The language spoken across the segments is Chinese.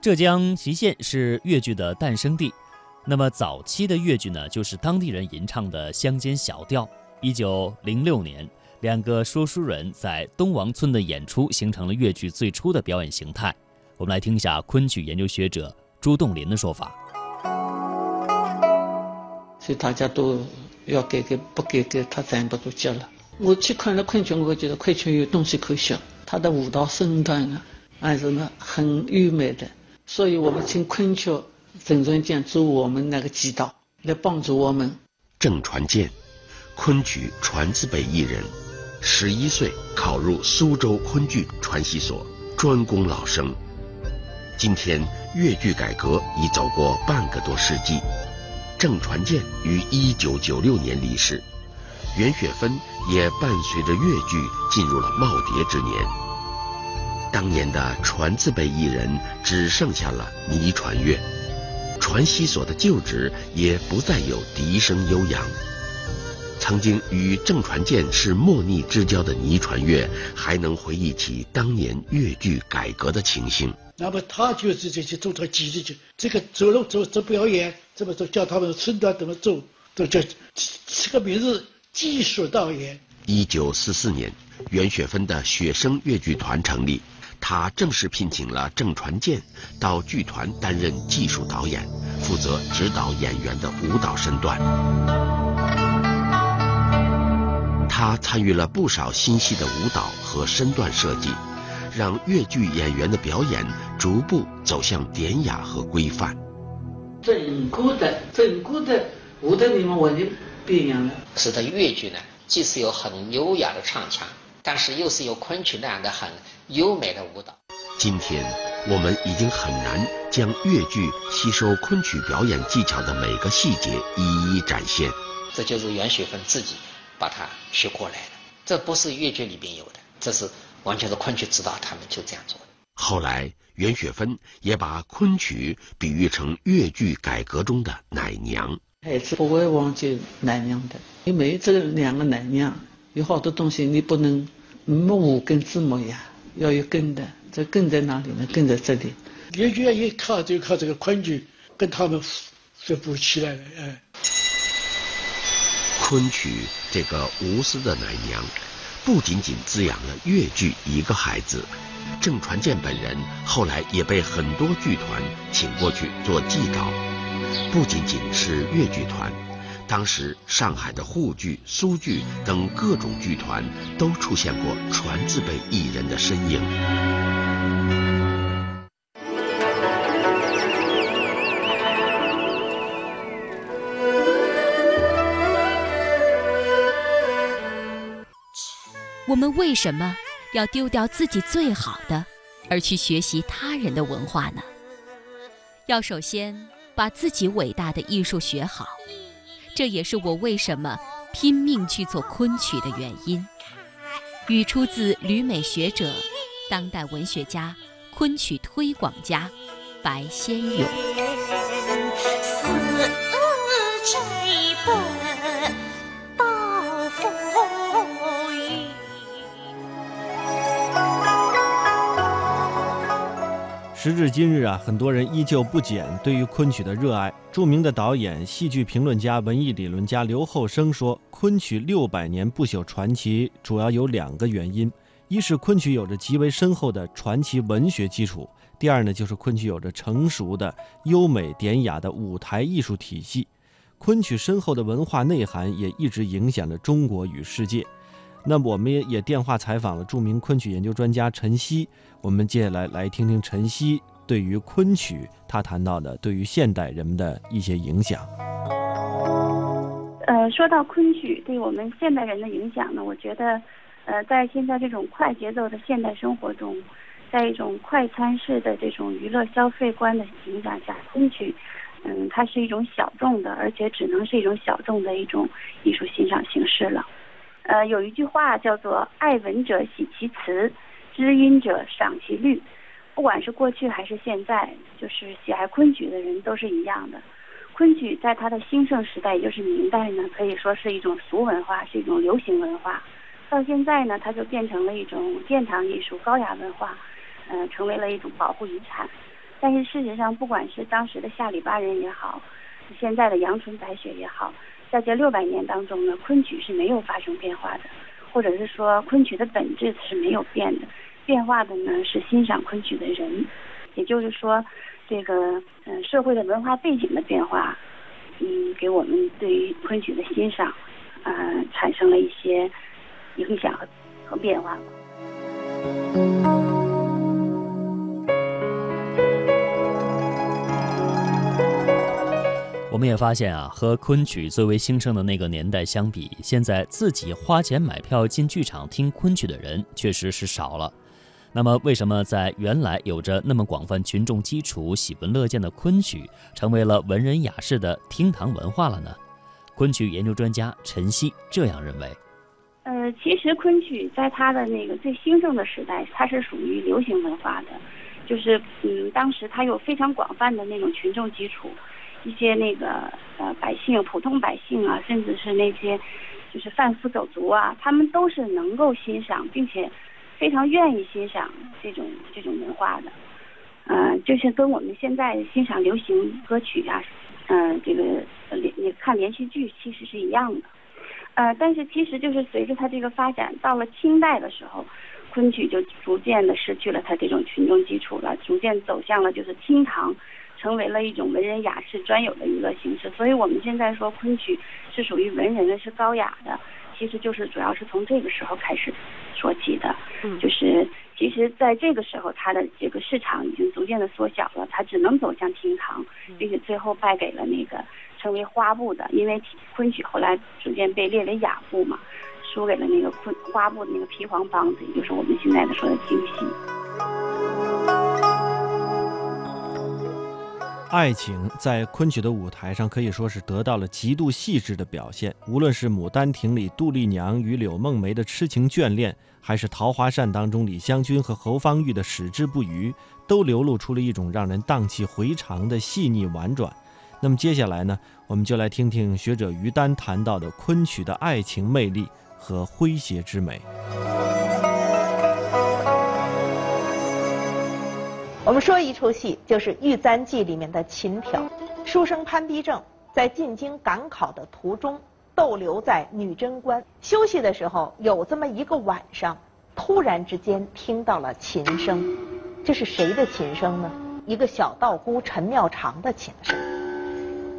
浙江隰县是粤剧的诞生地。那么早期的粤剧呢，就是当地人吟唱的乡间小调。一九零六年，两个说书人在东王村的演出，形成了粤剧最初的表演形态。我们来听一下昆曲研究学者朱栋林的说法。所以大家都要改革，不改革他站不住脚了。我去看了昆曲，我觉得昆曲有东西可学，他的舞蹈身段啊，还是呢很优美的。所以我们请昆曲郑传健做我们那个指导，来帮助我们。郑传健，昆曲传字辈艺人，十一岁考入苏州昆剧传习所，专攻老生。今天粤剧改革已走过半个多世纪。郑传健于一九九六年离世，袁雪芬也伴随着粤剧进入了耄耋之年。当年的传字辈艺人只剩下了倪传月，传习所的旧址也不再有笛声悠扬。曾经与郑传健是莫逆之交的倪传月，还能回忆起当年粤剧改革的情形。那么他就是这些做这个技术，这个走路走走表演，怎么走叫他们身段怎么走，都叫这个名字技术导演。一九四四年，袁雪芬的雪声越剧团成立，他正式聘请了郑传健到剧团担任技术导演，负责指导演员的舞蹈身段。他参与了不少新戏的舞蹈和身段设计。让越剧演员的表演逐步走向典雅和规范。整个的整个的舞蹈里面完全不一样了。使得越剧呢，既是有很优雅的唱腔，但是又是有昆曲那样的很优美的舞蹈。今天我们已经很难将越剧吸收昆曲表演技巧的每个细节一一展现。这就是袁雪芬自己把它学过来的，这不是越剧里边有的，这是。完全是昆曲指导，他们就这样做的。后来，袁雪芬也把昆曲比喻成越剧改革中的奶娘。孩子不会忘记奶娘的，因为这两个奶娘有好多东西你不能没五根字母呀，要有根的。这根在哪里呢？根在这里。越靠就靠这个昆曲跟他们是补起来了。哎，昆曲这个无私的奶娘。不仅仅滋养了越剧一个孩子，郑传健本人后来也被很多剧团请过去做祭导。不仅仅是越剧团，当时上海的沪剧、苏剧等各种剧团都出现过传字辈艺人的身影。我们为什么要丢掉自己最好的，而去学习他人的文化呢？要首先把自己伟大的艺术学好，这也是我为什么拼命去做昆曲的原因。语出自旅美学者、当代文学家、昆曲推广家白先勇。时至今日啊，很多人依旧不减对于昆曲的热爱。著名的导演、戏剧评论家、文艺理论家刘厚生说：“昆曲六百年不朽传奇，主要有两个原因：一是昆曲有着极为深厚的传奇文学基础；第二呢，就是昆曲有着成熟的优美典雅的舞台艺术体系。昆曲深厚的文化内涵也一直影响着中国与世界。”那，我们也也电话采访了著名昆曲研究专家陈曦。我们接下来来听听陈曦对于昆曲他谈到的对于现代人们的一些影响。呃，说到昆曲对我们现代人的影响呢，我觉得，呃，在现在这种快节奏的现代生活中，在一种快餐式的这种娱乐消费观的影响下，昆曲，嗯，它是一种小众的，而且只能是一种小众的一种艺术欣赏形式了。呃，有一句话叫做“爱文者喜其词，知音者赏其律”。不管是过去还是现在，就是喜爱昆曲的人都是一样的。昆曲在它的兴盛时代，也就是明代呢，可以说是一种俗文化，是一种流行文化。到现在呢，它就变成了一种殿堂艺术、高雅文化，嗯，成为了一种保护遗产。但是事实上，不管是当时的下里巴人也好，现在的阳春白雪也好，在这六百年当中呢，昆曲是没有发生变化的，或者是说昆曲的本质是没有变的，变化的呢是欣赏昆曲的人，也就是说，这个嗯社会的文化背景的变化，嗯，给我们对于昆曲的欣赏，呃，产生了一些影响和和变化吧。我们也发现啊，和昆曲最为兴盛的那个年代相比，现在自己花钱买票进剧场听昆曲的人确实是少了。那么，为什么在原来有着那么广泛群众基础、喜闻乐见的昆曲，成为了文人雅士的厅堂文化了呢？昆曲研究专家陈曦这样认为：呃，其实昆曲在它的那个最兴盛的时代，它是属于流行文化的，就是嗯，当时它有非常广泛的那种群众基础。一些那个呃百姓、普通百姓啊，甚至是那些就是贩夫走卒啊，他们都是能够欣赏，并且非常愿意欣赏这种这种文化的。嗯，就是跟我们现在欣赏流行歌曲啊，嗯，这个连你看连续剧其实是一样的。呃，但是其实就是随着它这个发展，到了清代的时候，昆曲就逐渐的失去了它这种群众基础了，逐渐走向了就是厅堂。成为了一种文人雅士专有的娱乐形式，所以我们现在说昆曲是属于文人的，是高雅的，其实就是主要是从这个时候开始说起的。嗯，就是其实在这个时候，它的这个市场已经逐渐的缩小了，它只能走向厅堂，并且最后败给了那个成为花布的，因为昆曲后来逐渐被列为雅部嘛，输给了那个昆花布的那个皮黄梆子，也就是我们现在的说的京戏。爱情在昆曲的舞台上可以说是得到了极度细致的表现。无论是《牡丹亭》里杜丽娘与柳梦梅的痴情眷恋，还是《桃花扇》当中李香君和侯方域的矢志不渝，都流露出了一种让人荡气回肠的细腻婉转。那么接下来呢，我们就来听听学者于丹谈到的昆曲的爱情魅力和诙谐之美。我们说一出戏，就是《玉簪记》里面的琴挑。书生潘必正在进京赶考的途中，逗留在女贞观休息的时候，有这么一个晚上，突然之间听到了琴声。这是谁的琴声呢？一个小道姑陈妙长的琴声。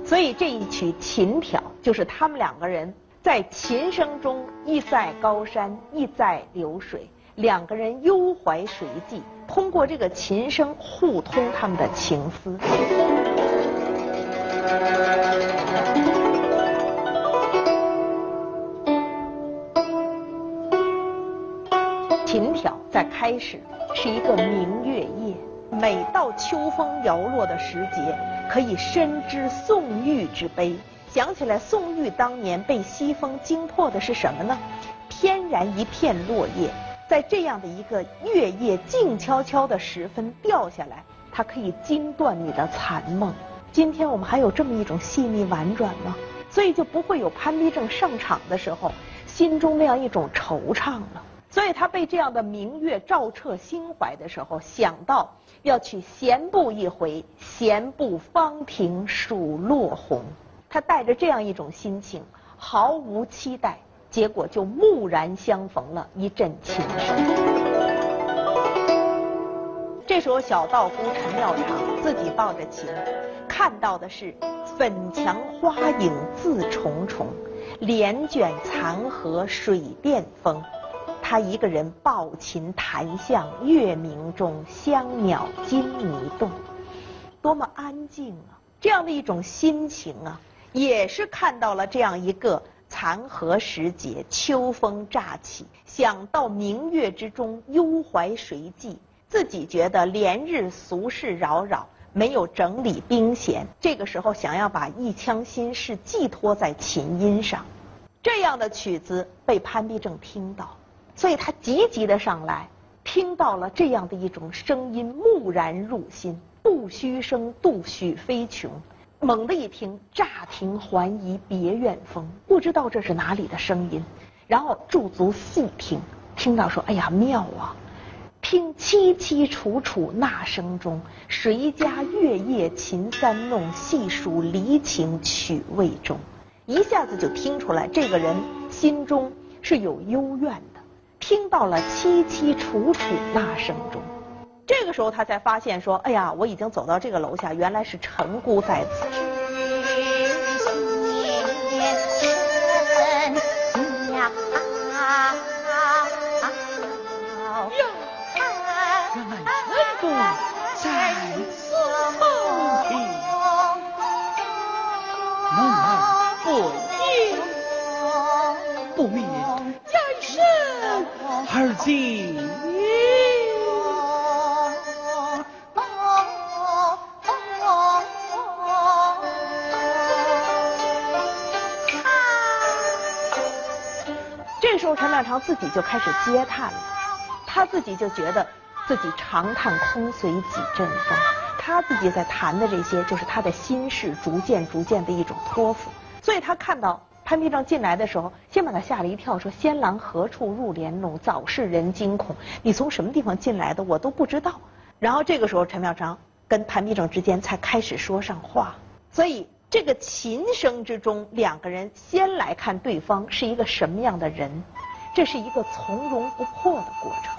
所以这一曲琴挑，就是他们两个人在琴声中，意在高山，意在流水，两个人幽怀水际。通过这个琴声互通他们的情思。琴挑在开始是一个明月夜，每到秋风摇落的时节，可以深知宋玉之悲。想起来宋玉当年被西风惊破的是什么呢？天然一片落叶。在这样的一个月夜静悄悄的时分掉下来，它可以惊断你的残梦。今天我们还有这么一种细腻婉转吗？所以就不会有潘必正上场的时候心中那样一种惆怅了。所以他被这样的明月照彻心怀的时候，想到要去闲步一回，闲步芳庭数落红。他带着这样一种心情，毫无期待。结果就蓦然相逢了一阵琴声。这时候小道姑陈妙长自己抱着琴，看到的是粉墙花影自重重，帘卷残荷水殿风。他一个人抱琴弹向月明中，香鸟金泥动，多么安静啊！这样的一种心情啊，也是看到了这样一个。残荷时节，秋风乍起，想到明月之中，幽怀谁寄？自己觉得连日俗事扰扰，没有整理兵弦。这个时候，想要把一腔心事寄托在琴音上，这样的曲子被潘必正听到，所以他急急的上来，听到了这样的一种声音，蓦然入心。不虚声，杜许飞琼。猛地一听，乍听还疑别院风，不知道这是哪里的声音。然后驻足细听，听到说：“哎呀，妙啊！听凄凄楚楚那声中，谁家月夜琴三弄，细数离情曲未终。一下子就听出来，这个人心中是有幽怨的。听到了凄凄楚楚那声中，这个时候他才发现说：“哎呀，我已经走到这个楼下，原来是陈姑在此。”这时候，陈妙长自己就开始嗟叹了，他自己就觉得自己长叹空随几阵风，他自己在谈的这些，就是他的心事，逐渐逐渐的一种托付。所以他看到。潘必正进来的时候，先把他吓了一跳，说：“仙郎何处入帘弄？早是人惊恐。你从什么地方进来的？我都不知道。”然后这个时候，陈妙长跟潘必正之间才开始说上话。所以这个琴声之中，两个人先来看对方是一个什么样的人，这是一个从容不迫的过程。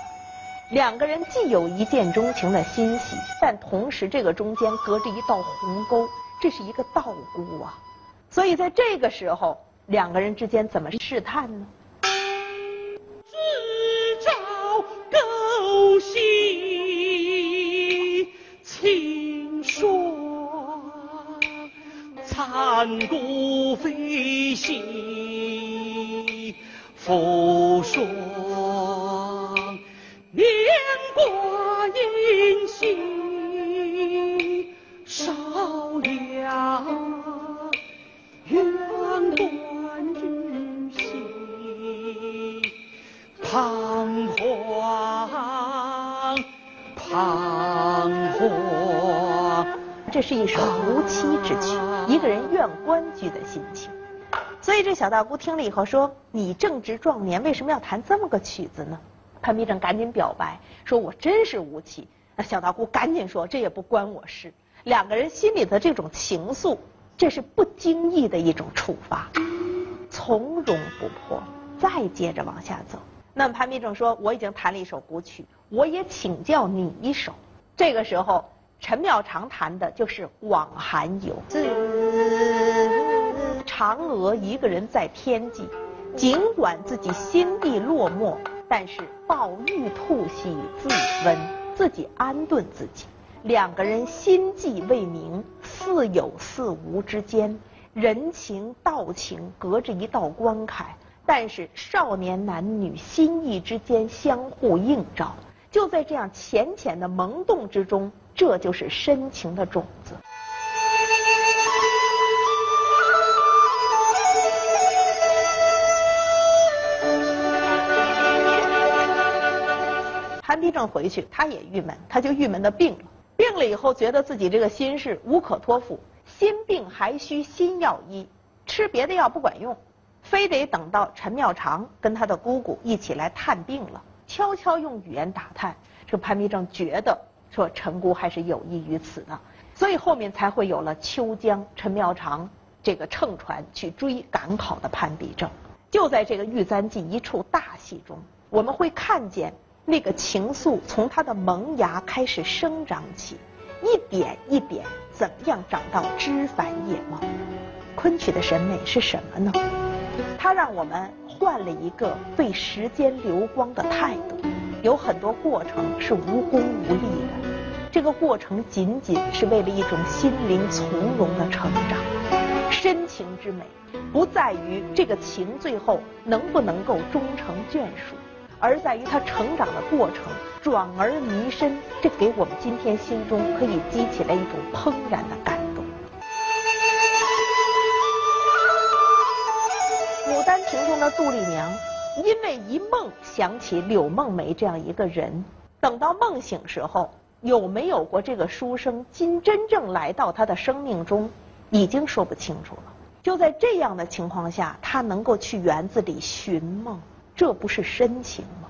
两个人既有一见钟情的欣喜，但同时这个中间隔着一道鸿沟，这是一个道姑啊。所以在这个时候。两个人之间怎么试探呢？自照勾心清霜，残骨飞兮复霜，年挂银杏少了远多。彷徨，彷徨。这是一首无妻之曲，一个人怨官居的心情。所以这小道姑听了以后说：“你正值壮年，为什么要弹这么个曲子呢？”潘必正赶紧表白说：“我真是无妻。”那小道姑赶紧说：“这也不关我事。”两个人心里的这种情愫，这是不经意的一种触发，从容不迫，再接着往下走。那么潘必正说：“我已经弹了一首古曲，我也请教你一首。”这个时候，陈妙长弹的就是《往寒游》。嫦娥一个人在天际，尽管自己心地落寞，但是抱玉兔喜自温，自己安顿自己。两个人心悸未明，似有似无之间，人情道情隔着一道关卡。但是少年男女心意之间相互映照，就在这样浅浅的萌动之中，这就是深情的种子。潘必正回去，他也郁闷，他就郁闷的病了。病了以后，觉得自己这个心事无可托付，心病还需心药医，吃别的药不管用。非得等到陈妙长跟他的姑姑一起来探病了，悄悄用语言打探，这潘必正觉得说陈姑还是有意于此的，所以后面才会有了秋江陈妙长这个乘船去追赶考的潘必正。就在这个玉簪记一处大戏中，我们会看见那个情愫从他的萌芽开始生长起，一点一点怎么样长到枝繁叶茂。昆曲的审美是什么呢？它让我们换了一个对时间流光的态度，有很多过程是无功无利的，这个过程仅仅是为了一种心灵从容的成长。深情之美，不在于这个情最后能不能够终成眷属，而在于他成长的过程，转而迷深，这给我们今天心中可以激起来一种怦然的感。动。《牡丹亭中的杜丽娘，因为一梦想起柳梦梅这样一个人，等到梦醒时候，有没有过这个书生，今真正来到她的生命中，已经说不清楚了。就在这样的情况下，她能够去园子里寻梦，这不是深情吗？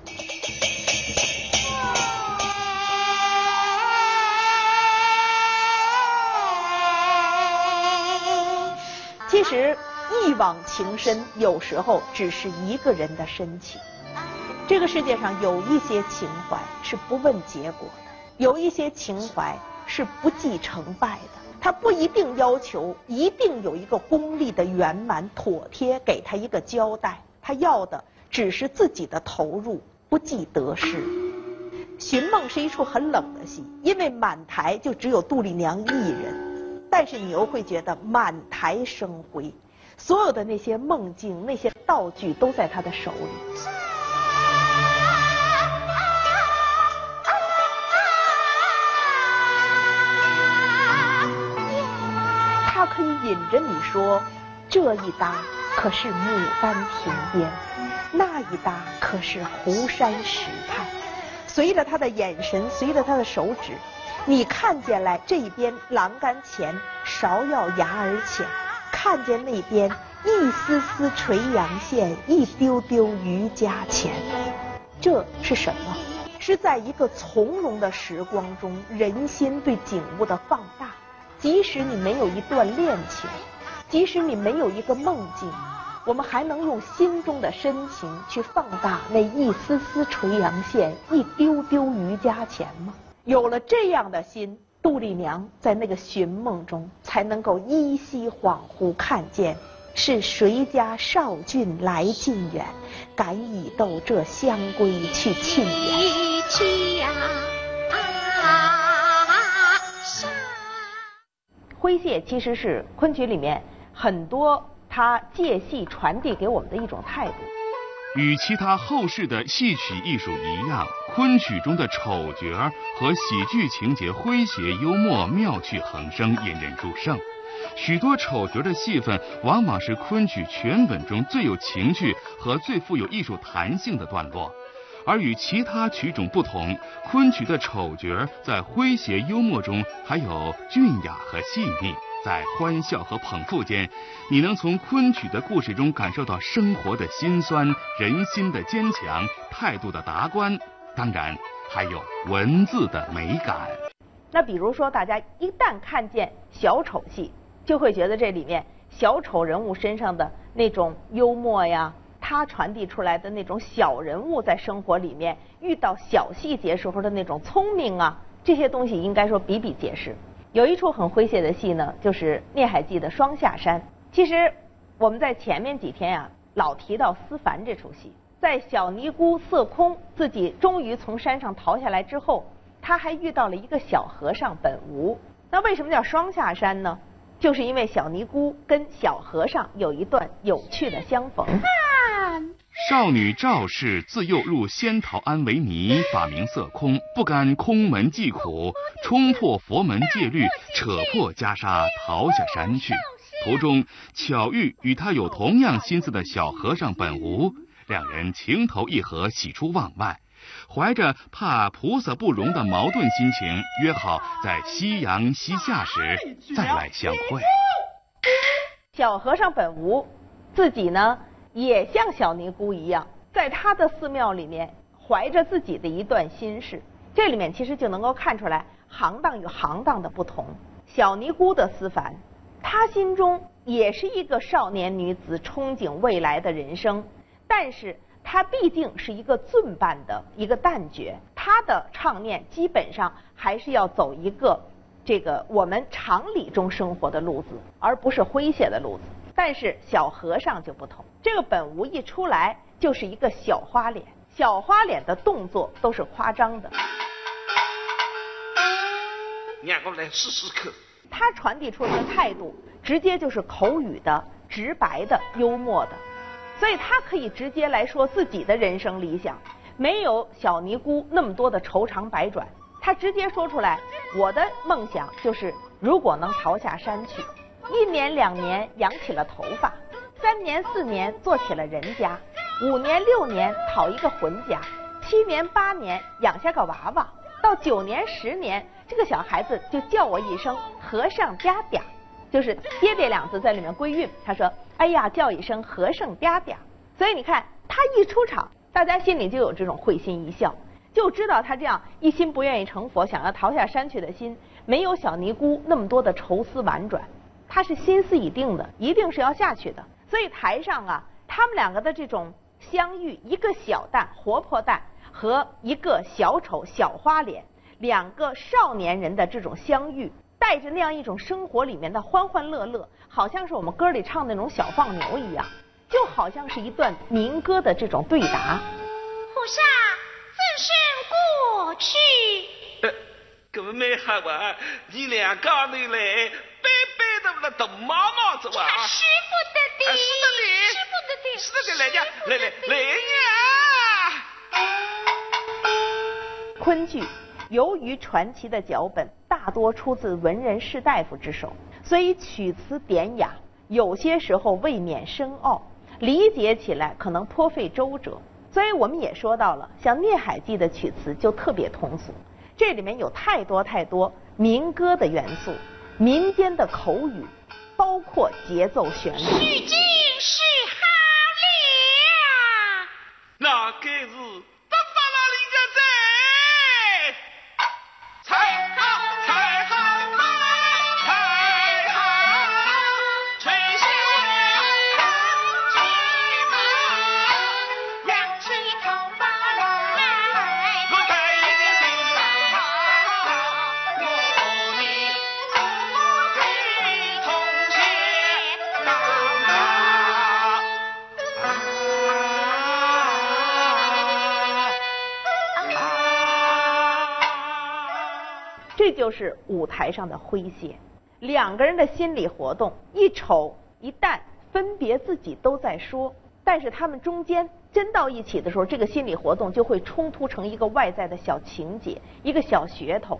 其实一往情深有时候只是一个人的深情这个世界上有一些情怀是不问结果的有一些情怀是不计成败的。他不一定要求一定有一个功利的圆满妥帖给他一个交代他要的只是自己的投入，不计得失。《寻梦》是一出很冷的戏，因为满台就只有杜丽娘一人，但是你又会觉得满台生辉，所有的那些梦境、那些道具都在他的手里。他可以引着你说，这一搭可是牡丹亭边，那一搭可是湖山石畔。随着他的眼神，随着他的手指，你看见来这边栏杆前芍药芽儿浅，看见那边一丝丝垂杨线，一丢丢渔家钱。这是什么？是在一个从容的时光中，人心对景物的放大。即使你没有一段恋情，即使你没有一个梦境。我们还能用心中的深情去放大那一丝丝垂杨线，一丢丢渔家钱吗？有了这样的心，杜丽娘在那个寻梦中才能够依稀恍惚看见，是谁家少俊来近远，敢以斗这香闺去沁园。诙谐其实是昆曲里面很多。他借戏传递给我们的一种态度，与其他后世的戏曲艺术一样，昆曲中的丑角和喜剧情节诙谐幽默、妙趣横生，引人入胜。许多丑角的戏份，往往是昆曲全本中最有情趣和最富有艺术弹性的段落。而与其他曲种不同，昆曲的丑角在诙谐幽默中还有俊雅和细腻。在欢笑和捧腹间，你能从昆曲的故事中感受到生活的辛酸、人心的坚强、态度的达观，当然还有文字的美感。那比如说，大家一旦看见小丑戏，就会觉得这里面小丑人物身上的那种幽默呀，他传递出来的那种小人物在生活里面遇到小细节时候的那种聪明啊，这些东西应该说比比皆是。有一出很诙谐的戏呢，就是《聂海记》的双下山。其实我们在前面几天呀，老提到思凡这出戏。在小尼姑色空自己终于从山上逃下来之后，他还遇到了一个小和尚本无。那为什么叫双下山呢？就是因为小尼姑跟小和尚有一段有趣的相逢。少女赵氏自幼入仙桃庵为尼，法名色空，不甘空门寂苦，冲破佛门戒律，扯破袈裟逃下山去。途中巧遇与他有同样心思的小和尚本无，两人情投意合，喜出望外，怀着怕菩萨不容的矛盾心情，约好在夕阳西下时再来相会。小和尚本无自己呢？也像小尼姑一样，在他的寺庙里面怀着自己的一段心事。这里面其实就能够看出来行当与行当的不同。小尼姑的思凡，她心中也是一个少年女子憧憬未来的人生，但是她毕竟是一个寸半的一个旦角，她的唱念基本上还是要走一个这个我们常理中生活的路子，而不是诙谐的路子。但是小和尚就不同，这个本无一出来就是一个小花脸，小花脸的动作都是夸张的。让我来试试看。他传递出来的态度，直接就是口语的、直白的、幽默的，所以他可以直接来说自己的人生理想，没有小尼姑那么多的愁肠百转，他直接说出来：我的梦想就是如果能逃下山去。一年两年养起了头发，三年四年做起了人家，五年六年讨一个浑家，七年八年养下个娃娃，到九年十年，这个小孩子就叫我一声和尚嗲嗲，就是爹爹两字在里面归韵。他说：“哎呀，叫一声和尚嗲嗲。”所以你看他一出场，大家心里就有这种会心一笑，就知道他这样一心不愿意成佛，想要逃下山去的心，没有小尼姑那么多的愁思婉转。他是心思已定的，一定是要下去的。所以台上啊，他们两个的这种相遇，一个小旦活泼旦和一个小丑小花脸，两个少年人的这种相遇，带着那样一种生活里面的欢欢乐乐，好像是我们歌里唱的那种小放牛一样，就好像是一段民歌的这种对答。菩萨，怎是过去？呃，搿么蛮好啊！你俩刚头来。那都毛毛子哇！师傅的的，师傅的，师傅的的，师傅的来呀，来来来呀！昆剧由于传奇的脚本大多出自文人士大夫之手，所以曲词典雅，有些时候未免深奥，理解起来可能颇费周折。所以我们也说到了，像《聂海记》的曲词就特别通俗，这里面有太多太多民歌的元素。民间的口语，包括节奏旋律。取经是好了，那该就是舞台上的诙谐，两个人的心理活动，一丑一旦，分别自己都在说，但是他们中间真到一起的时候，这个心理活动就会冲突成一个外在的小情节，一个小噱头。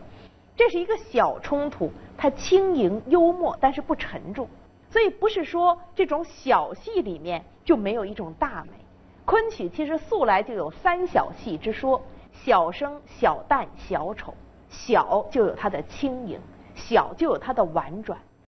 这是一个小冲突，它轻盈幽默，但是不沉重。所以不是说这种小戏里面就没有一种大美。昆曲其实素来就有三小戏之说：小生、小旦、小丑。小就有它的轻盈，小就有它的婉转。